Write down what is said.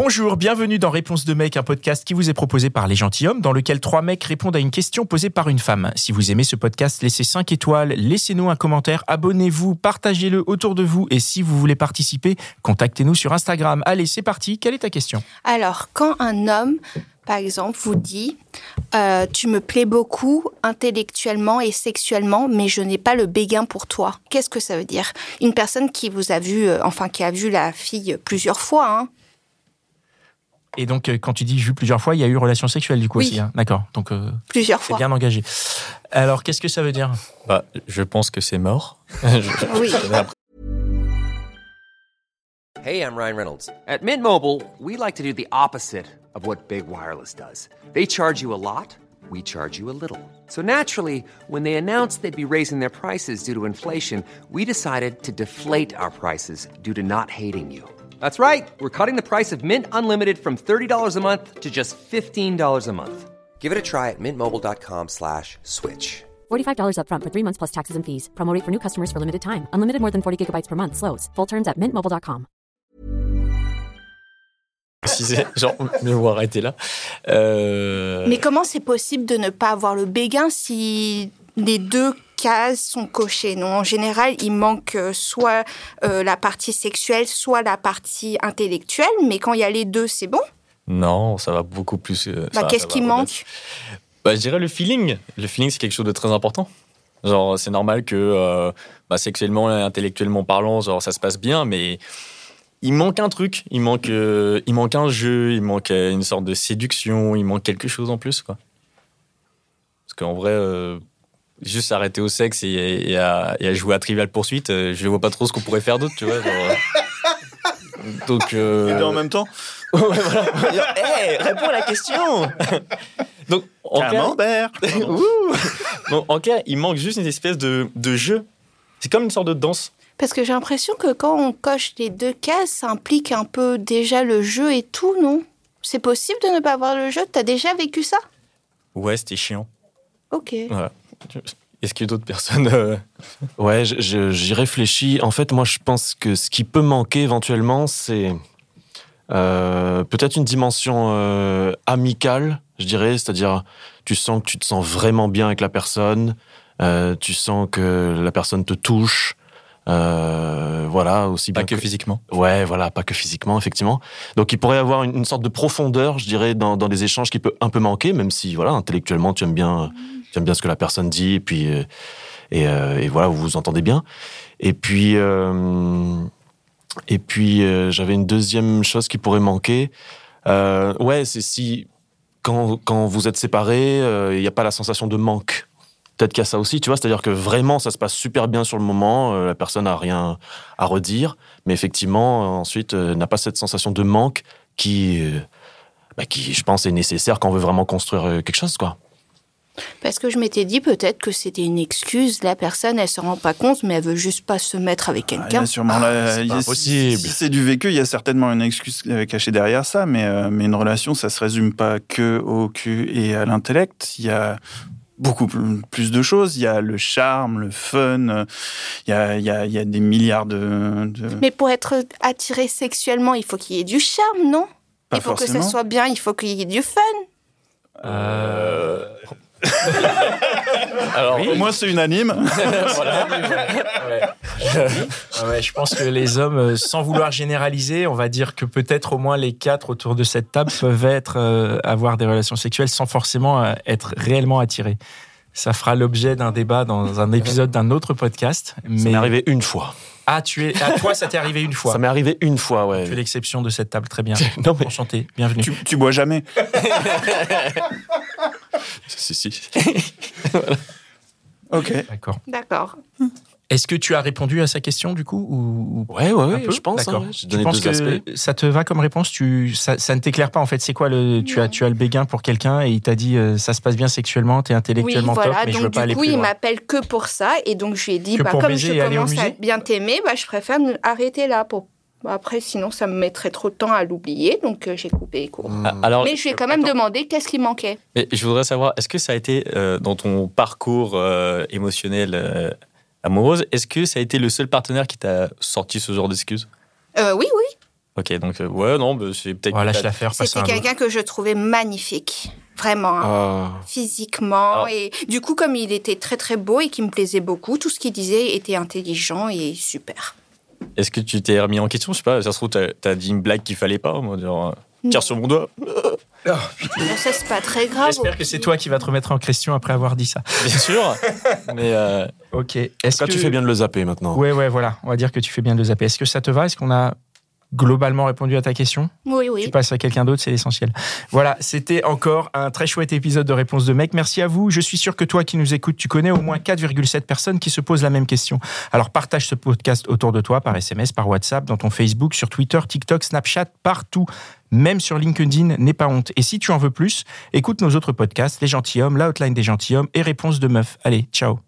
Bonjour, bienvenue dans Réponse de mec, un podcast qui vous est proposé par Les Gentilhommes, dans lequel trois mecs répondent à une question posée par une femme. Si vous aimez ce podcast, laissez 5 étoiles, laissez-nous un commentaire, abonnez-vous, partagez-le autour de vous et si vous voulez participer, contactez-nous sur Instagram. Allez, c'est parti, quelle est ta question? Alors, quand un homme, par exemple, vous dit euh, Tu me plais beaucoup intellectuellement et sexuellement, mais je n'ai pas le béguin pour toi. Qu'est-ce que ça veut dire? Une personne qui vous a vu, euh, enfin, qui a vu la fille plusieurs fois, hein, Et donc, euh, quand tu dis vu plusieurs fois, il y a eu relation sexuelle du coup Oui. aussi. hein D'accord, donc euh, plusieurs c'est fois. bien engagé. Alors, qu'est-ce que ça veut dire? Bah, je pense que c'est mort. Je- Oui. Hey, I'm Ryan Reynolds. At Mint Mobile, we like to do the opposite of what Big Wireless does. They charge you a lot, we charge you a little. So naturally, when they announced they'd be raising their prices due to inflation, we decided to deflate our prices due to not hating you. That's right. We're cutting the price of Mint Unlimited from $30 a month to just $15 a month. Give it a try at mintmobile.com slash switch. $45 upfront for three months plus taxes and fees. Promote for new customers for limited time. Unlimited more than 40 gigabytes per month. Slows. Full terms at mintmobile.com. préciser, genre, mieux vaut arrêter là. Euh, Mais comment c'est possible de ne pas avoir le béguin si les deux cases sont cochées Non, en général, il manque euh, soit euh, la partie sexuelle, soit la partie intellectuelle, mais quand il y a les deux, c'est bon? Non, ça va beaucoup plus. euh, Bah, Qu'est-ce qui manque? Bah, Je dirais le feeling. Le feeling, c'est quelque chose de très important. Genre, c'est normal que euh, bah, sexuellement et intellectuellement parlant, genre, ça se passe bien, mais il manque un truc. Il manque, euh, il manque un jeu, il manque une sorte de séduction, il manque quelque chose en plus. Quoi. Parce qu'en vrai, euh, juste s'arrêter au sexe et, et à, et à jouer à Trivial Poursuite, euh, je vois pas trop ce qu'on pourrait faire d'autre, tu vois. genre, euh. Donc. euh, Et en même temps, Ouais, voilà. Hey, réponds à la question. Donc, en clair, Camembert Ouh. Donc, en clair, il manque juste une espèce de, de jeu. C'est comme une sorte de danse. Parce que j'ai l'impression que quand on coche les deux cases, ça implique un peu déjà le jeu et tout, non? C'est possible de ne pas avoir le jeu? T'as déjà vécu ça? Ouais, c'était chiant. Ok. Voilà. Est-ce qu'il y a d'autres personnes euh, Ouais, j'y réfléchis. En fait, moi, je pense que ce qui peut manquer éventuellement, c'est euh, peut-être une dimension euh, amicale, je dirais. C'est-à-dire, tu sens que tu te sens vraiment bien avec la personne, tu sens que la personne te touche. voilà, aussi Pas bien que physiquement. Ouais, voilà, pas que physiquement, effectivement. Donc, il pourrait y avoir une, une sorte de profondeur, je dirais, dans, dans des échanges qui peut un peu manquer, même si, voilà, intellectuellement, tu aimes bien, aimes bien ce que la personne dit, et puis, euh, euh, et voilà, vous vous entendez bien. Et puis, euh, et puis, j'avais une deuxième chose qui pourrait manquer. Ouais, c'est si quand, quand vous êtes séparés, il n'y a pas la sensation de manque. Peut-être qu'il y a ça aussi, tu vois, c'est-à-dire que vraiment ça se passe super bien sur le moment, la personne n'a rien à redire, mais effectivement, ensuite, euh, n'a pas cette sensation de manque qui, bah, qui, je pense, est nécessaire quand on veut vraiment construire quelque chose, quoi. Parce que je m'étais dit peut-être que c'était une excuse. La personne, elle se rend pas compte, mais elle veut juste pas se mettre avec Ah, quelqu'un. a sûrement c'est a- pas si- possible. Si, c'est du vécu, il y a certainement une excuse euh, cachée derrière ça, mais, euh, mais une relation, ça se résume pas que au cul et à l'intellect. Il y a beaucoup pl- plus de choses. Il y a le charme, le fun. euh, Il y a, il y a, il y a des milliards de. de- Mais pour être attiré sexuellement, il faut qu'il y ait du charme, non? Pas Il faut que forcément. ça soit bien, il faut qu'il y ait du fun. Euh, Alors, Au moins, c'est unanime. Voilà. Ouais. Ah ouais, je pense que les hommes, euh, sans vouloir généraliser, on va dire que peut-être au moins les quatre autour de cette table peuvent être euh, avoir des relations sexuelles sans forcément euh, être réellement attirés. Ça fera l'objet d'un débat dans un épisode d'un autre podcast. Ça Mais m'est arrivé une fois. ah, tu es, à toi, ça t'est arrivé une fois. Ça m'est arrivé une fois, ouais. Tu es l'exception de cette table, très bien. Non, mais Enchanté, bienvenue. tu, tu bois jamais. Si, si. Ok. D'accord. D'accord. Est-ce que tu as répondu à sa question du coup ou, ou Ouais, ouais, un ouais, peu je pense. D'accord. hein, ouais. J'ai Tu penses que aspects. ça te va comme réponse? Tu, ça, ça ne t'éclaire pas en fait. C'est quoi le tu as tu as le béguin pour quelqu'un et il t'a dit euh, ça se passe bien sexuellement, t'es Oui, intellectuellement top, voilà. je veux Donc, pas aller du coup, il m'appelle que pour ça. Et donc, je lui ai dit, bah, comme je commence à bien t'aimer, bah, je préfère arrêter là. Pour... bah, Après, sinon, ça me mettrait trop de temps à l'oublier. Donc, euh, j'ai coupé les cours. Ah, alors, Mais je lui ai quand même demandé qu'est-ce qui manquait. mais je voudrais savoir, est-ce que ça a été euh, dans ton parcours euh, émotionnel euh, amoureuse, est-ce que ça a été le seul partenaire qui t'a sorti ce genre d'excuses? Euh, oui, oui. Ok, donc euh, ouais, non, bah, c'est peut-être. Voilà, que je t'as- la faire passer C'était un quelqu'un que je trouvais magnifique. Vraiment. hein. Ah. physiquement. Alors- Et du coup, comme il était très très beau et qui me plaisait beaucoup, tout ce qu'il disait était intelligent et super. Est-ce que tu t'es remis en question? Je sais pas, ça se trouve, t'as as dit une blague qu'il fallait pas, moi, genre, euh, tire sur mon doigt. Bon, ça, c'est pas très grave. J'espère que c'est toi qui vas te remettre en question après avoir dit ça. Bien sûr, mais euh, Ok. En Est-ce tout cas, que tu fais bien de le zapper maintenant. Ouais, ouais, voilà. On va dire que tu fais bien de le zapper. Est-ce que ça te va? Est-ce qu'on a globalement répondu à ta question Oui, Tu oui. passes à quelqu'un d'autre, c'est l'essentiel. Voilà, c'était encore un très chouette épisode de Réponse de mec. Merci à vous. Je suis sûr que toi qui nous écoutes, tu connais au moins 4,7 personnes qui se posent la même question. Alors partage ce podcast autour de toi par SMS, par WhatsApp, dans ton Facebook, sur Twitter, TikTok, Snapchat, partout. Même sur LinkedIn, n'aie pas honte. Et si tu en veux plus, écoute nos autres podcasts, Les Gentilhommes, La Hotline des Gentilhommes et Réponse de Meuf. Allez, ciao.